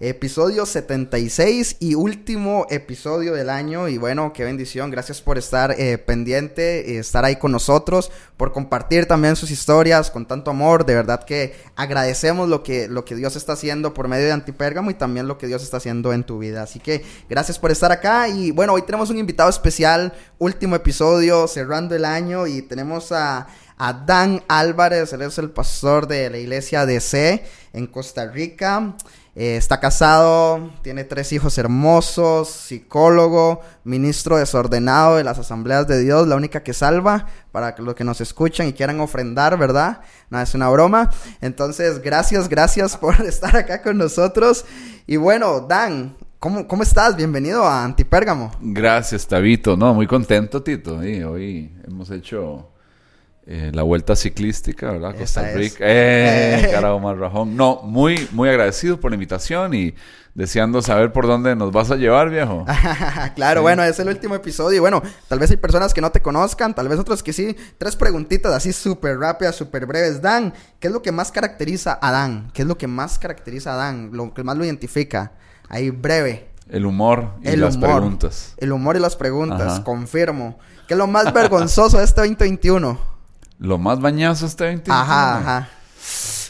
episodio 76 y último episodio del año. Y bueno, qué bendición. Gracias por estar eh, pendiente, y estar ahí con nosotros, por compartir también sus historias con tanto amor. De verdad que agradecemos lo que, lo que Dios está haciendo por medio de Antipérgamo y también lo que Dios está haciendo en tu vida. Así que gracias por estar acá. Y bueno, hoy tenemos un invitado especial, último episodio, cerrando el año. Y tenemos a a Dan Álvarez, él es el pastor de la iglesia DC en Costa Rica. Eh, está casado, tiene tres hijos hermosos, psicólogo, ministro desordenado de las asambleas de Dios, la única que salva para los que nos escuchan y quieran ofrendar, ¿verdad? No, es una broma. Entonces, gracias, gracias por estar acá con nosotros. Y bueno, Dan, ¿Cómo, ¿Cómo, estás? Bienvenido a Antipérgamo. Gracias, Tabito. No, muy contento, Tito. Hoy hemos hecho eh, la vuelta ciclística, ¿verdad? Costa Rica. ¡Eh! Carajo más rajón. No, muy, muy agradecido por la invitación y deseando saber por dónde nos vas a llevar, viejo. claro, bueno, es el último episodio y bueno, tal vez hay personas que no te conozcan, tal vez otros que sí. Tres preguntitas así súper rápidas, súper breves. Dan, ¿qué es lo que más caracteriza a Dan? ¿Qué es lo que más caracteriza a Dan? Lo que más lo identifica. Ahí breve. El humor y las preguntas. El humor y las preguntas, confirmo. ¿Qué es lo más vergonzoso de este 2021? Lo más bañazo este 20. Ajá, ajá.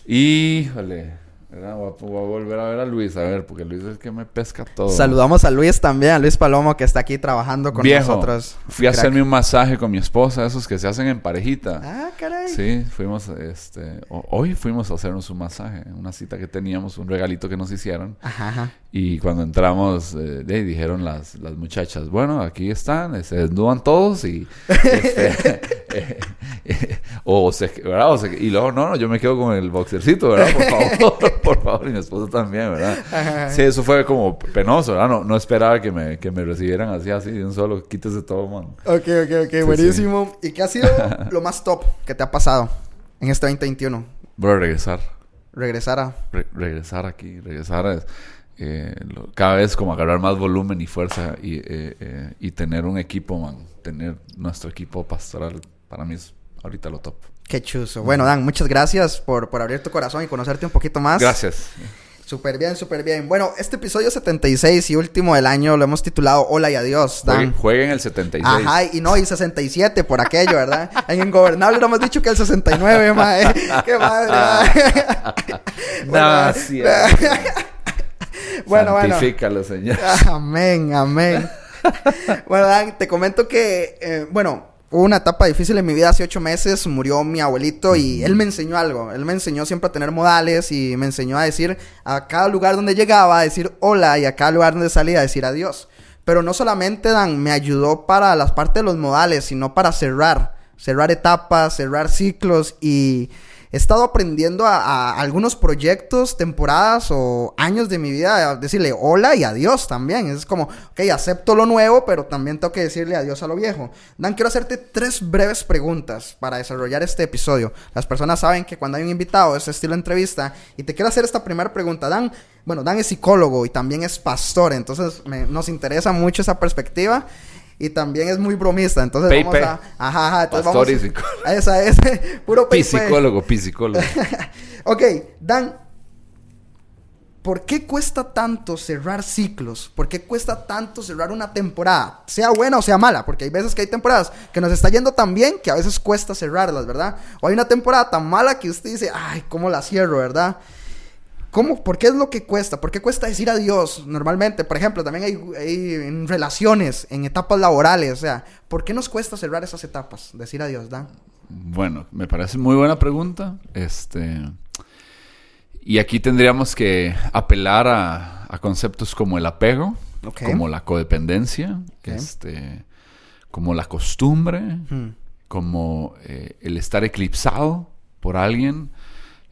Híjole. Voy a, volver a ver a Luis, a ver, porque Luis es el que me pesca todo. Saludamos a Luis también, a Luis Palomo, que está aquí trabajando con nosotros. Fui a hacerme un masaje con mi esposa, esos que se hacen en parejita. Ah, caray. Sí, fuimos, este, hoy fuimos a hacernos un masaje, una cita que teníamos, un regalito que nos hicieron. Ajá. Y cuando entramos, eh, dijeron las, las muchachas, bueno, aquí están, se desnudan todos y... Este, eh, eh, o, se, ¿verdad? O se, y luego, no, no, yo me quedo con el boxercito, ¿verdad? Por favor. por favor, y mi esposo también, ¿verdad? Sí, eso fue como penoso, ¿verdad? No, no esperaba que me, que me recibieran así, así, de un solo, quítese todo, man. Ok, ok, ok, buenísimo. ¿Y qué ha sido lo más top que te ha pasado en este 2021? Bro, regresar. Regresar a... regresar aquí, regresar a... Eh, cada vez como agarrar más volumen y fuerza y, eh, eh, y tener un equipo, man. Tener nuestro equipo pastoral, para mí es ahorita lo top. Qué chuzo. Bueno, Dan, muchas gracias por, por abrir tu corazón y conocerte un poquito más. Gracias. Súper bien, súper bien. Bueno, este episodio 76 y último del año lo hemos titulado Hola y Adiós. Dan. Jueguen, el 76. Ajá, y no, y 67 por aquello, ¿verdad? en Ingobernable lo hemos dicho que el 69, mae. ¡Qué madre, bueno, bueno. Santifícalo, Señor. Amén, amén. bueno, Dan, te comento que, eh, bueno Hubo una etapa difícil en mi vida hace ocho meses, murió mi abuelito y él me enseñó algo. Él me enseñó siempre a tener modales y me enseñó a decir a cada lugar donde llegaba, a decir hola y a cada lugar donde salía, a decir adiós. Pero no solamente Dan, me ayudó para las partes de los modales, sino para cerrar, cerrar etapas, cerrar ciclos y he estado aprendiendo a, algunos proyectos, temporadas o años de mi vida, a decirle hola y adiós también. Es como, ok, acepto lo nuevo, pero también tengo que decirle adiós a lo viejo. Dan, quiero hacerte tres breves preguntas para desarrollar este episodio. Las personas saben que cuando hay un invitado es estilo entrevista y te quiero hacer esta primera pregunta. Dan, bueno, Dan es psicólogo y también es pastor, entonces nos interesa mucho esa perspectiva y también es muy bromista. Entonces vamos a. Ajá, ajá. Entonces vamos a esa es. Puro Psicólogo, psicólogo. ok, Dan. ¿Por qué cuesta tanto cerrar ciclos? ¿Por qué cuesta tanto cerrar una temporada? Sea buena o sea mala, porque hay veces que hay temporadas que nos está yendo tan bien que a veces cuesta cerrarlas, ¿verdad? O hay una temporada tan mala que usted dice, ay, ¿cómo la cierro, verdad? ¿Cómo? ¿Por qué es lo que cuesta? ¿Por qué cuesta decir adiós normalmente? Por ejemplo, también hay, en relaciones, en etapas laborales, o sea, ¿por qué nos cuesta cerrar esas etapas? Decir adiós, Dan. Bueno, me parece muy buena pregunta. Este. Y aquí tendríamos que apelar a, conceptos como el apego, como la codependencia, este, como la costumbre, como eh, el estar eclipsado por alguien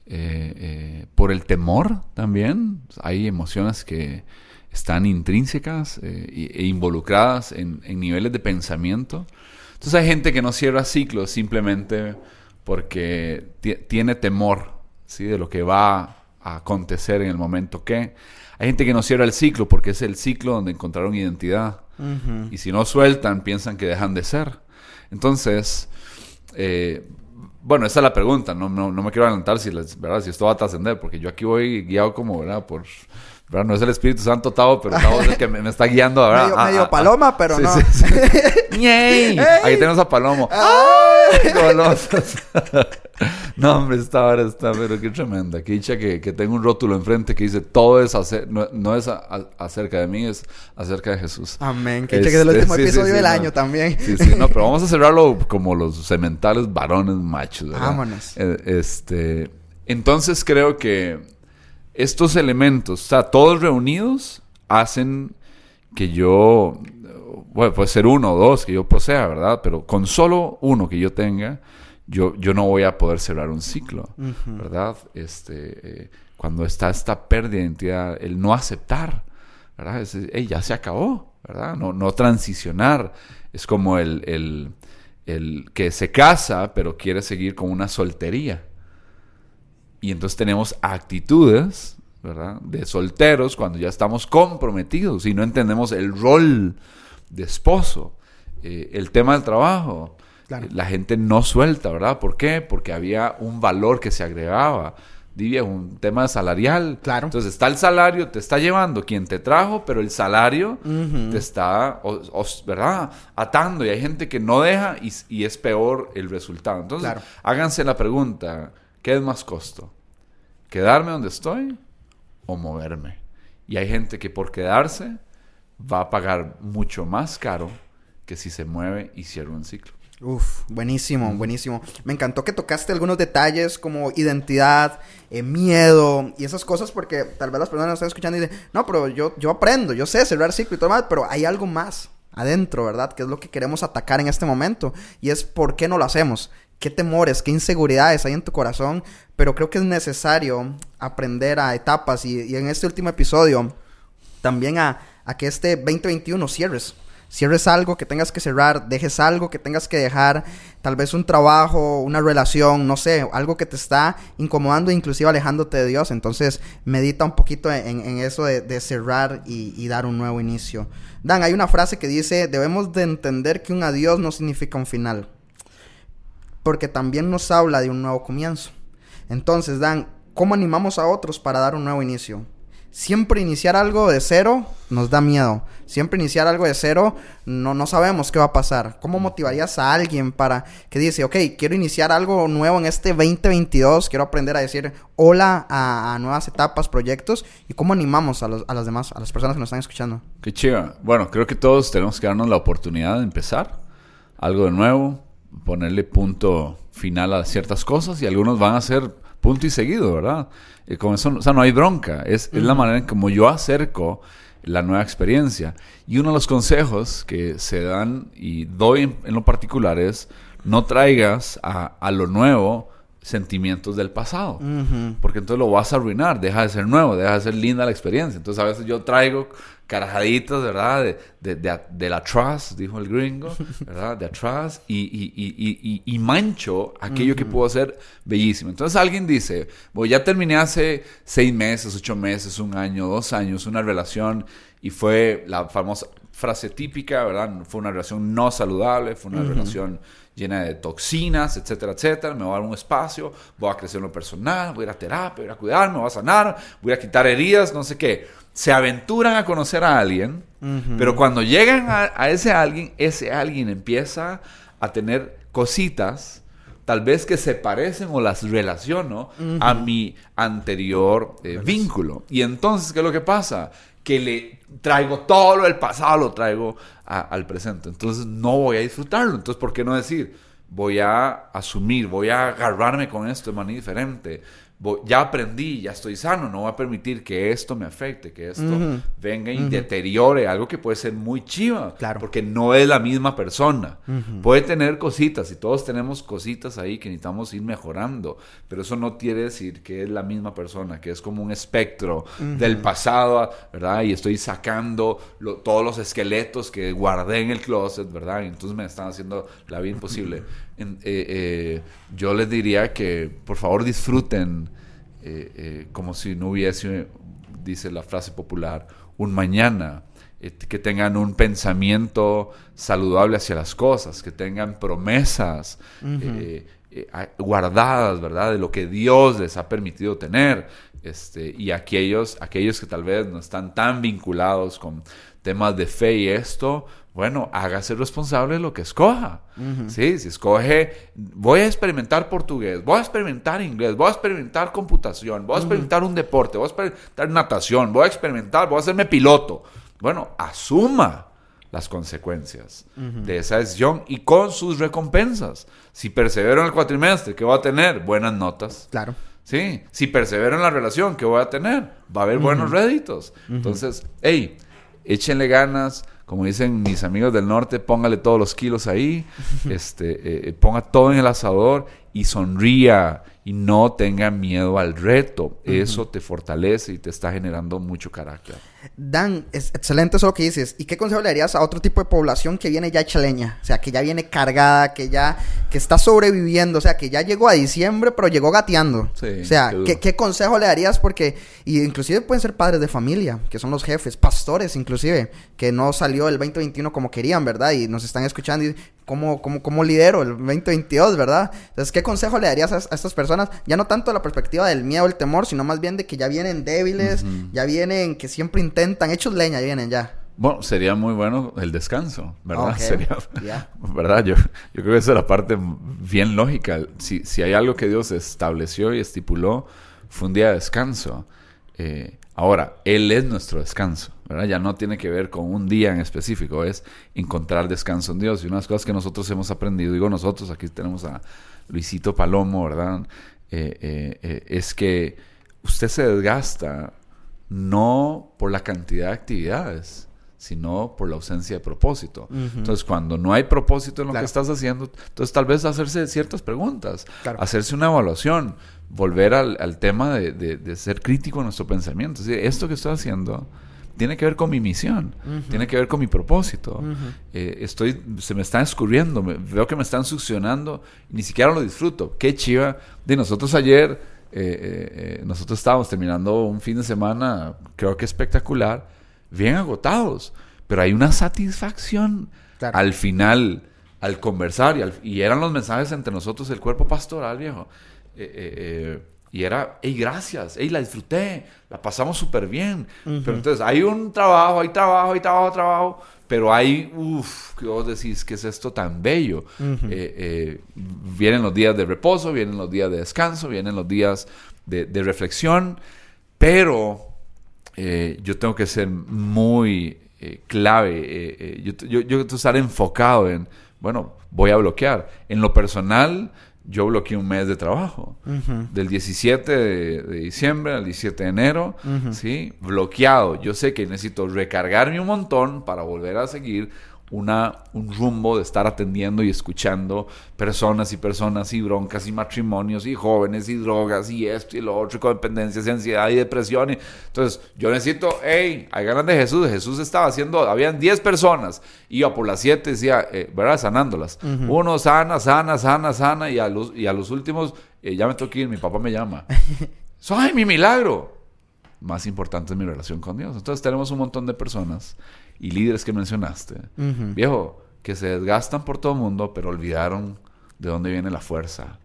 eh, eh, por el temor también. Hay emociones que están intrínsecas eh, e involucradas en, niveles de pensamiento. Entonces hay gente que no cierra ciclos simplemente porque tiene temor, ¿sí? De lo que va a acontecer en el momento que. Hay gente que no cierra el ciclo porque es el ciclo donde encontraron identidad. Y si no sueltan, piensan que dejan de ser. Entonces, eh, bueno, esa es la pregunta. No, no, no me quiero adelantar si, ¿verdad? si esto va a trascender, porque yo aquí voy guiado como, ¿verdad? Por no es el Espíritu Santo Tavo, pero Tavo es el que me, está guiando, ¿verdad? Medio, medio paloma, pero no. Ahí tenemos a Palomo. ¡Ay! no, hombre, esta hora está, pero qué tremenda. Qué dicha que, que tengo un rótulo enfrente que dice, todo es, no, es acerca de mí, es acerca de Jesús. Amén. Qué dicha que es el este, último episodio del año también. Sí, sí, no, pero vamos a cerrarlo como los sementales varones machos, ¿verdad? Vámonos. Eh, este, entonces creo que estos elementos, o sea, todos reunidos, hacen que yo, bueno, puede ser uno o dos que yo posea, ¿verdad? Pero con solo uno que yo tenga, yo, yo no voy a poder cerrar un ciclo, ¿verdad? Este, eh, cuando está esta pérdida de identidad, el no aceptar, ¿verdad? Es, ya se acabó, ¿verdad? No, no transicionar. Es como el, el, el que se casa, pero quiere seguir con una soltería. Y entonces tenemos actitudes, ¿verdad? De solteros cuando ya estamos comprometidos y no entendemos el rol de esposo. Eh, el tema del trabajo. La gente no suelta, ¿verdad? ¿Por qué? Porque había un valor que se agregaba. Divia, un tema salarial. Claro. Entonces está el salario, te está llevando quien te trajo, pero el salario te está, ¿verdad? Atando. Y hay gente que no deja y, es peor el resultado. Entonces, háganse la pregunta, ¿qué es más costo? ¿Quedarme donde estoy o moverme? Y hay gente que por quedarse va a pagar mucho más caro que si se mueve y cierra un ciclo. Uf, buenísimo, buenísimo. Me encantó que tocaste algunos detalles como identidad, eh, miedo y esas cosas porque tal vez las personas están escuchando y dicen, no, pero yo, yo aprendo, yo sé cerrar ciclo y todo más, pero hay algo más adentro, ¿verdad? Que es lo que queremos atacar en este momento y es por qué no lo hacemos qué temores, qué inseguridades hay en tu corazón, pero creo que es necesario aprender a etapas y, en este último episodio también a, que este 2021 cierres. Cierres algo que tengas que cerrar, dejes algo que tengas que dejar, tal vez un trabajo, una relación, no sé, algo que te está incomodando, inclusive alejándote de Dios. Entonces, medita un poquito en, eso de, cerrar y, y, dar un nuevo inicio. Dan, hay una frase que dice, debemos de entender que un adiós no significa un final porque también nos habla de un nuevo comienzo. Entonces, Dan, ¿cómo animamos a otros para dar un nuevo inicio? Siempre iniciar algo de cero nos da miedo. Siempre iniciar algo de cero no, no sabemos qué va a pasar. ¿Cómo motivarías a alguien para que dice, ok, quiero iniciar algo nuevo en este 2022, quiero aprender a decir hola a, nuevas etapas, proyectos? ¿Y cómo animamos a, los, a las demás, a las personas que nos están escuchando? Qué chido. Bueno, creo que todos tenemos que darnos la oportunidad de empezar algo de nuevo, ponerle punto final a ciertas cosas y algunos van a ser punto y seguido, ¿verdad? Y con eso, o sea, no hay bronca. Es, es la manera en como yo acerco la nueva experiencia. Y uno de los consejos que se dan y doy en, lo particular es no traigas a, a lo nuevo sentimientos del pasado. Porque entonces lo vas a arruinar, deja de ser nuevo, deja de ser linda la experiencia. Entonces a veces yo traigo carajaditas, ¿verdad? De, de, de, la trust, dijo el gringo, ¿verdad? De atrás y, y, y, y, mancho aquello que puedo hacer bellísimo. Entonces alguien dice, bueno, ya terminé hace seis meses, ocho meses, un año, dos años, una relación y fue la famosa frase típica, ¿verdad? Fue una relación no saludable, fue una relación llena de toxinas, etcétera, etcétera. Me voy a dar un espacio, voy a crecer en lo personal, voy a ir a terapia, voy a cuidarme, voy a sanar, voy a quitar heridas, no sé qué. Se aventuran a conocer a alguien, pero cuando llegan a, ese alguien, ese alguien empieza a tener cositas tal vez que se parecen o las relaciono a mi anterior eh, vínculo. Y entonces, ¿qué es lo que pasa? Que le traigo todo lo del pasado, lo traigo al presente. Entonces no voy a disfrutarlo. Entonces, ¿por qué no decir? Voy a asumir, voy a agarrarme con esto de manera diferente ya aprendí, ya estoy sano, no voy a permitir que esto me afecte, que esto venga y deteriore algo que puede ser muy chiva, claro. porque no es la misma persona. Puede tener cositas y todos tenemos cositas ahí que necesitamos ir mejorando, pero eso no quiere decir que es la misma persona, que es como un espectro del pasado, ¿verdad? Y estoy sacando todos los esqueletos que guardé en el closet, ¿verdad? Y entonces me están haciendo la vida imposible. yo les diría que por favor disfruten como si no hubiese, dice la frase popular, un mañana que tengan un pensamiento saludable hacia las cosas, que tengan promesas eh, eh, guardadas, ¿verdad? De lo que Dios les ha permitido tener. Este, y aquellos, aquellos que tal vez no están tan vinculados con temas de fe y esto, bueno, hágase responsable de lo que escoja. ¿sí? Si escoge, voy a experimentar portugués, voy a experimentar inglés, voy a experimentar computación, voy a experimentar un deporte, voy a experimentar natación, voy a experimentar, voy a hacerme piloto. Bueno, asuma las consecuencias de esa decisión y con sus recompensas. Si persevero en el cuatrimestre, ¿qué voy a tener? Buenas notas. Claro. Sí, si persevero en la relación, ¿qué voy a tener? Va a haber buenos réditos. Entonces, hey, échenle ganas, como dicen mis amigos del norte, póngale todos los kilos ahí, este, eh, eh, ponga todo en el asador y sonría y no tenga miedo al reto. Eso te fortalece y te está generando mucho carácter. Dan, es excelente eso lo que dices. ¿Y qué consejo le darías a otro tipo de población que viene ya hecha leña? O sea, que ya viene cargada, que ya que está sobreviviendo, o sea, que ya llegó a diciembre, pero llegó gateando. o sea, ¿qué, consejo le darías? Porque, y inclusive pueden ser padres de familia, que son los jefes, pastores inclusive, que no salió el 2021 como querían, ¿verdad? Y nos están escuchando y cómo, cómo, cómo lidero el 2022, ¿verdad? Entonces, ¿qué consejo le darías a, estas personas? Ya no tanto la perspectiva del miedo, el temor, sino más bien de que ya vienen débiles, ya vienen que siempre intentan, hechos leña, ya vienen ya. Bueno, sería muy bueno el descanso, ¿verdad? Sería, ¿verdad? Yo, yo creo que esa es la parte bien lógica. Si, si hay algo que Dios estableció y estipuló, fue un día de descanso. Eh, ahora, Él es nuestro descanso. Ya no tiene que ver con un día en específico, es encontrar descanso en Dios. Y una de las cosas que nosotros hemos aprendido, digo nosotros, aquí tenemos a Luisito Palomo, ¿verdad? Eh, eh, eh, es que usted se desgasta no por la cantidad de actividades, sino por la ausencia de propósito. Entonces, cuando no hay propósito en lo que estás haciendo, entonces tal vez hacerse ciertas preguntas, hacerse una evaluación, volver al, tema de, ser crítico en nuestro pensamiento. Es decir, esto que estoy haciendo tiene que ver con mi misión, tiene que ver con mi propósito. Eh, estoy, se me está escurriendo, veo que me están succionando, ni siquiera lo disfruto. Qué chiva. De nosotros ayer, eh, eh, nosotros estábamos terminando un fin de semana, creo que espectacular, bien agotados, pero hay una satisfacción al final, al conversar, y, y, eran los mensajes entre nosotros, el cuerpo pastoral, viejo. Y era, hey, gracias, hey, la disfruté, la pasamos súper bien. Pero entonces hay un trabajo, hay trabajo, hay trabajo, trabajo, pero hay, uff, que vos decís, ¿qué es esto tan bello? Eh, eh, vienen los días de reposo, vienen los días de descanso, vienen los días de, reflexión, pero eh, yo tengo que ser muy clave, yo, yo, yo tengo que estar enfocado en, bueno, voy a bloquear. En lo personal, yo bloqueé un mes de trabajo. Del 17 de, diciembre al 17 de enero, ¿sí? Bloqueado. Yo sé que necesito recargarme un montón para volver a seguir una, un rumbo de estar atendiendo y escuchando personas y personas y broncas y matrimonios y jóvenes y drogas y esto y lo otro y codependencias y ansiedad y depresión. entonces yo necesito, hey, hay ganas de Jesús. Jesús estaba haciendo, habían 10 personas, iba por las 7, decía, eh, ¿verdad? Sanándolas. Uno sana, sana, sana, sana y a los, y a los últimos, eh, ya me tengo que ir, mi papá me llama. ¡Ay, mi milagro! Más importante es mi relación con Dios. Entonces tenemos un montón de personas y líderes que mencionaste, viejo, que se desgastan por todo el mundo, pero olvidaron de dónde viene la fuerza.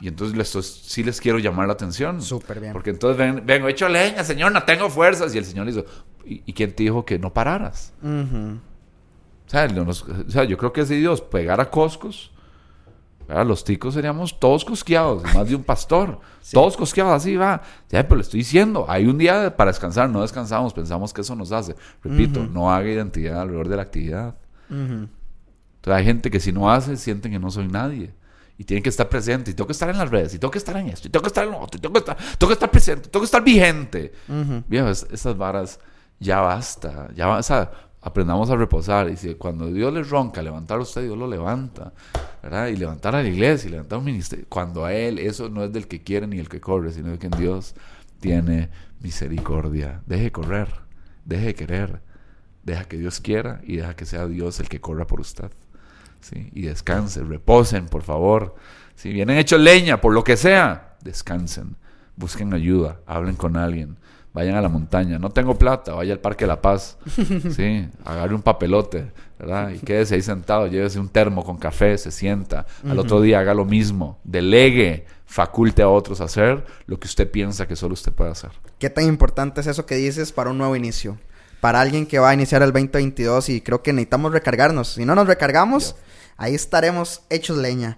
Y entonces les, sí les quiero llamar la atención. Súper bien. Porque entonces ven, vengo hecho leña, Señor, no tengo fuerzas. Y el Señor le dijo, ¿y, quién te dijo que no pararas? o, sea, yo creo que es de Dios pegar a los ticos seríamos todos cosqueados, más de un pastor. Todos cosqueados, así va. Ya, pero le estoy diciendo, hay un día para descansar, no descansamos, pensamos que eso nos hace. Repito, no haga identidad alrededor de la actividad. Entonces hay gente que si no hace, sienten que no soy nadie. Y tienen que estar presente, y tengo que estar en las redes, y tengo que estar en esto, y tengo que estar en lo otro, y tengo que estar, tengo que estar presente, tengo que estar vigente. Bien, esas varas ya basta, ya basta aprendamos a reposar. Y si cuando Dios le ronca levantar a usted, Dios lo levanta. ¿verdad? Y levantar a la iglesia y levantar un ministerio. Cuando a Él, eso no es del que quiere ni el que corre, sino que Dios tiene misericordia. Deje correr, deje querer, deja que Dios quiera y deja que sea Dios el que corra por usted. ¿sí? Y descansen, reposen, por favor. Si vienen hechos leña, por lo que sea, descansen, busquen ayuda, hablen con alguien, vayan a la montaña. No tengo plata, vaya al Parque de la Paz, ¿sí? Agarre un papelote, ¿verdad? Y quédese ahí sentado, llévese un termo con café, se sienta. Al otro día haga lo mismo, delegue, faculte a otros a hacer lo que usted piensa que solo usted puede hacer. ¿Qué tan importante es eso que dices para un nuevo inicio? Para alguien que va a iniciar el 2022 y creo que necesitamos recargarnos. Si no nos recargamos, ahí estaremos hechos leña.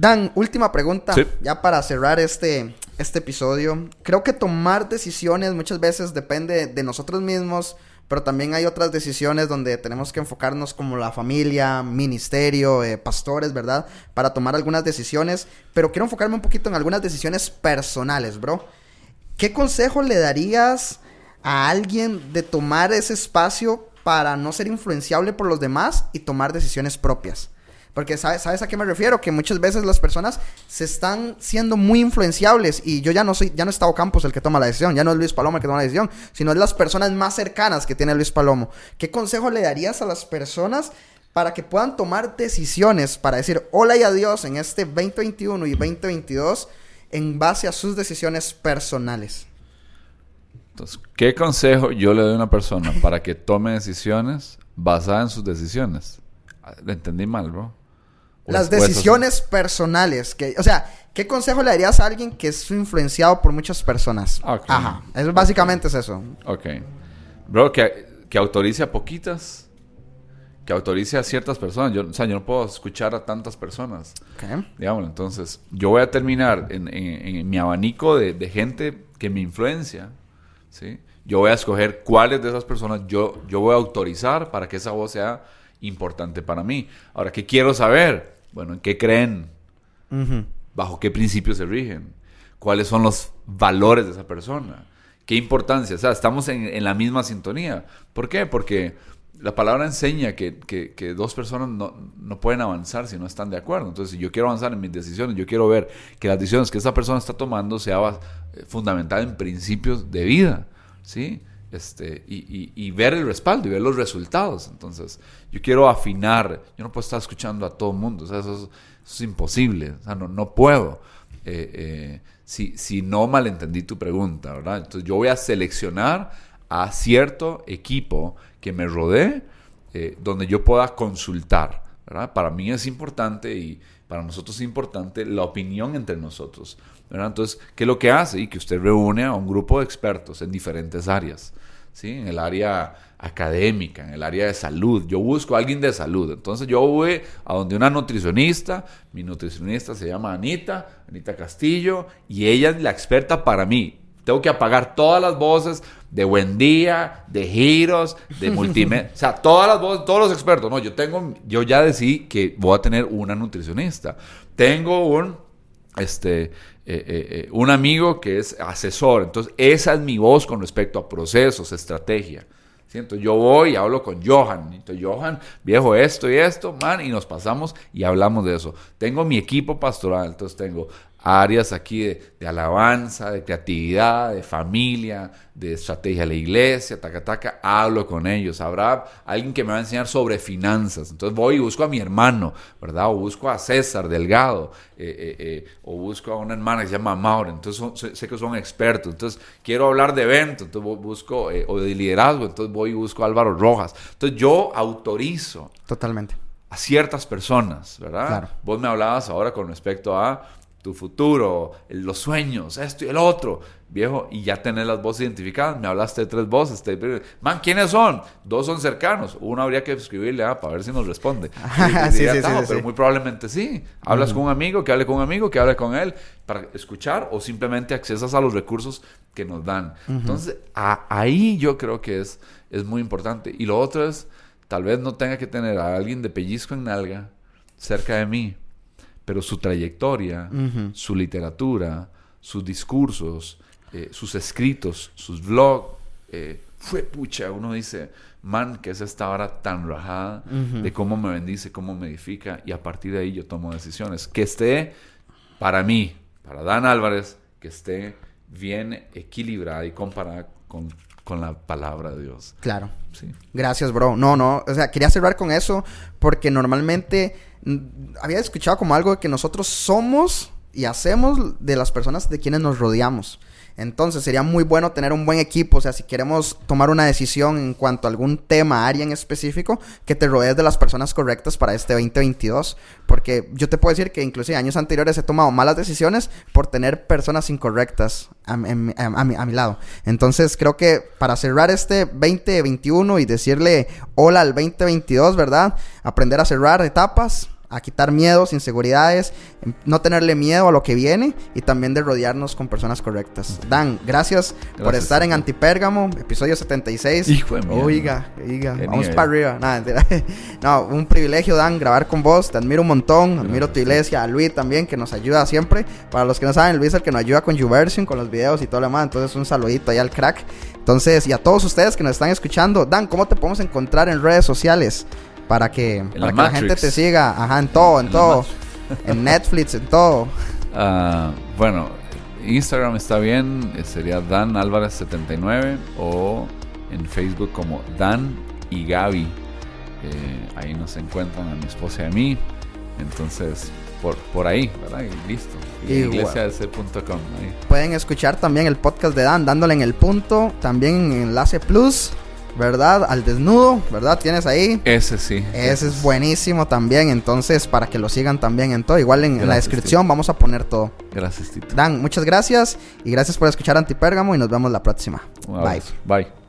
Dan, última pregunta, ya para cerrar este, este episodio. Creo que tomar decisiones muchas veces depende de nosotros mismos, pero también hay otras decisiones donde tenemos que enfocarnos como la familia, ministerio, eh, pastores, ¿verdad? Para tomar algunas decisiones, pero quiero enfocarme un poquito en algunas decisiones personales, bro. ¿Qué consejo le darías a alguien de tomar ese espacio para no ser influenciable por los demás y tomar decisiones propias? Porque ¿sabes, ¿sabes a qué me refiero? Que muchas veces las personas se están siendo muy influenciables y yo ya no soy, ya no es Tavo Campos el que toma la decisión, ya no es Luis Palomo el que toma la decisión, sino es las personas más cercanas que tiene Luis Palomo. ¿Qué consejo le darías a las personas para que puedan tomar decisiones para decir hola y adiós en este 2021 y 2022 en base a sus decisiones personales? Entonces, ¿qué consejo yo le doy a una persona para que tome decisiones basadas en sus decisiones? Le entendí mal, bro. Las decisiones personales. Que, o sea, ¿qué consejo le darías a alguien que es influenciado por muchas personas? Ajá. Eso, básicamente es eso. Ok. Bro, que, que autorice a poquitas. Que autorice a ciertas personas. Yo, o sea, yo no puedo escuchar a tantas personas. Ok. Digámoslo. Entonces, yo voy a terminar en, mi abanico de, de, gente que me influencia. ¿Sí? Yo voy a escoger cuáles de esas personas yo, yo voy a autorizar para que esa voz sea importante para mí. Ahora, ¿qué quiero saber? Bueno, ¿en qué creen? ¿Bajo qué principios se rigen? ¿Cuáles son los valores de esa persona? ¿Qué importancia? O sea, estamos en, la misma sintonía. ¿Por qué? Porque la palabra enseña que, que, dos personas no, no, pueden avanzar si no están de acuerdo. Entonces, si yo quiero avanzar en mis decisiones, yo quiero ver que las decisiones que esa persona está tomando sea eh, fundamental en principios de vida. ¿Sí? Este, y, y, ver el respaldo y ver los resultados. Entonces, yo quiero afinar, yo no puedo estar escuchando a todo el mundo, eso, es, imposible, o sea, no, no puedo. Eh, eh, si, si no malentendí tu pregunta, ¿verdad? Entonces, yo voy a seleccionar a cierto equipo que me rodee, eh, donde yo pueda consultar. Para mí es importante y para nosotros es importante la opinión entre nosotros. Entonces, ¿qué es lo que hace? Y que usted reúne a un grupo de expertos en diferentes áreas. ¿sí? En el área académica, en el área de salud. Yo busco a alguien de salud. Entonces yo voy a donde una nutricionista, mi nutricionista se llama Anita, Anita Castillo, y ella es la experta para mí. Tengo que apagar todas las voces de Buen Día, de Giros, de Multimedia, o sea, todas las voces, todos los expertos. No, yo tengo, yo ya decidí que voy a tener una nutricionista. Tengo un, este, eh, eh, eh, un amigo que es asesor. Entonces, esa es mi voz con respecto a procesos, estrategia. siento yo voy y hablo con Johan. Entonces, Johan, viejo, esto y esto, man, y nos pasamos y hablamos de eso. Tengo mi equipo pastoral, entonces tengo áreas aquí de, alabanza, de creatividad, de familia, de estrategia de la iglesia, taca, taca, hablo con ellos. Habrá alguien que me va a enseñar sobre finanzas. Entonces voy y busco a mi hermano, ¿verdad? O busco a César Delgado, eh, eh, eh, o busco a una hermana que se llama Maura. Entonces sé que son expertos. Entonces quiero hablar de eventos, entonces busco, o de liderazgo, entonces voy y busco a Álvaro Rojas. Entonces yo autorizo. Totalmente. A ciertas personas, ¿verdad? Claro. Vos me hablabas ahora con respecto a tu futuro, los sueños, esto y el otro, viejo, y ya tenés las voces identificadas. Me hablaste de tres voces. man, ¿quiénes son? Dos son cercanos. Uno habría que escribirle ah, para ver si nos responde. sí, sí, sí, pero muy probablemente sí. Hablas con un amigo, que hable con un amigo, que hable con él para escuchar o simplemente accesas a los recursos que nos dan. Entonces, ahí yo creo que es, es muy importante. Y lo otro es, tal vez no tenga que tener a alguien de pellizco en nalga cerca de mí pero su trayectoria, su literatura, sus discursos, eh, sus escritos, sus blogs, eh, fue pucha, uno dice, man, que es esta hora tan rajada de cómo me bendice, cómo me edifica, y a partir de ahí yo tomo decisiones. Que esté, para mí, para Dan Álvarez, que esté bien equilibrada y comparada con, con la palabra de Dios. Claro. Sí. Gracias, bro. No, no. O sea, quería cerrar con eso porque normalmente había escuchado como algo de que nosotros somos y hacemos de las personas de quienes nos rodeamos. Entonces sería muy bueno tener un buen equipo, o sea, si queremos tomar una decisión en cuanto a algún tema, área en específico, que te rodees de las personas correctas para este 2022, porque yo te puedo decir que inclusive años anteriores he tomado malas decisiones por tener personas incorrectas a, mi, a mi lado. Entonces creo que para cerrar este 2021 y decirle hola al 2022, ¿verdad? Aprender a cerrar etapas a quitar miedos, inseguridades, no tenerle miedo a lo que viene y también de rodearnos con personas correctas. Dan, gracias, por estar en Antipérgamo, episodio 76. Hijo de Oiga, oiga, vamos para arriba. no, un privilegio, Dan, grabar con vos. Te admiro un montón, admiro tu iglesia, a Luis también, que nos ayuda siempre. Para los que no saben, Luis es el que nos ayuda con YouVersion, con los videos y todo lo demás. Entonces, un saludito ahí al crack. Entonces, y a todos ustedes que nos están escuchando, Dan, ¿cómo te podemos encontrar en redes sociales? Para que, para que la gente te siga, ajá, en todo, en, todo, en Netflix, en todo. Uh, bueno, Instagram está bien, eh, sería Dan Álvarez 79 o en Facebook como Dan y Gaby. Eh, ahí nos encuentran a mi esposa y a mí. Entonces, por, por ahí, ¿verdad? Y listo. Iglesiac.com. Pueden escuchar también el podcast de Dan, dándole en el punto. También en Enlace Plus. ¿Verdad? Al desnudo, ¿verdad? Tienes ahí. Ese sí. Ese, es buenísimo también. Entonces, para que lo sigan también en todo. Igual en, la descripción vamos a poner todo. Gracias, Tito. Dan, muchas gracias. Y gracias por escuchar Antipérgamo y nos vemos la próxima. Bye. Bye.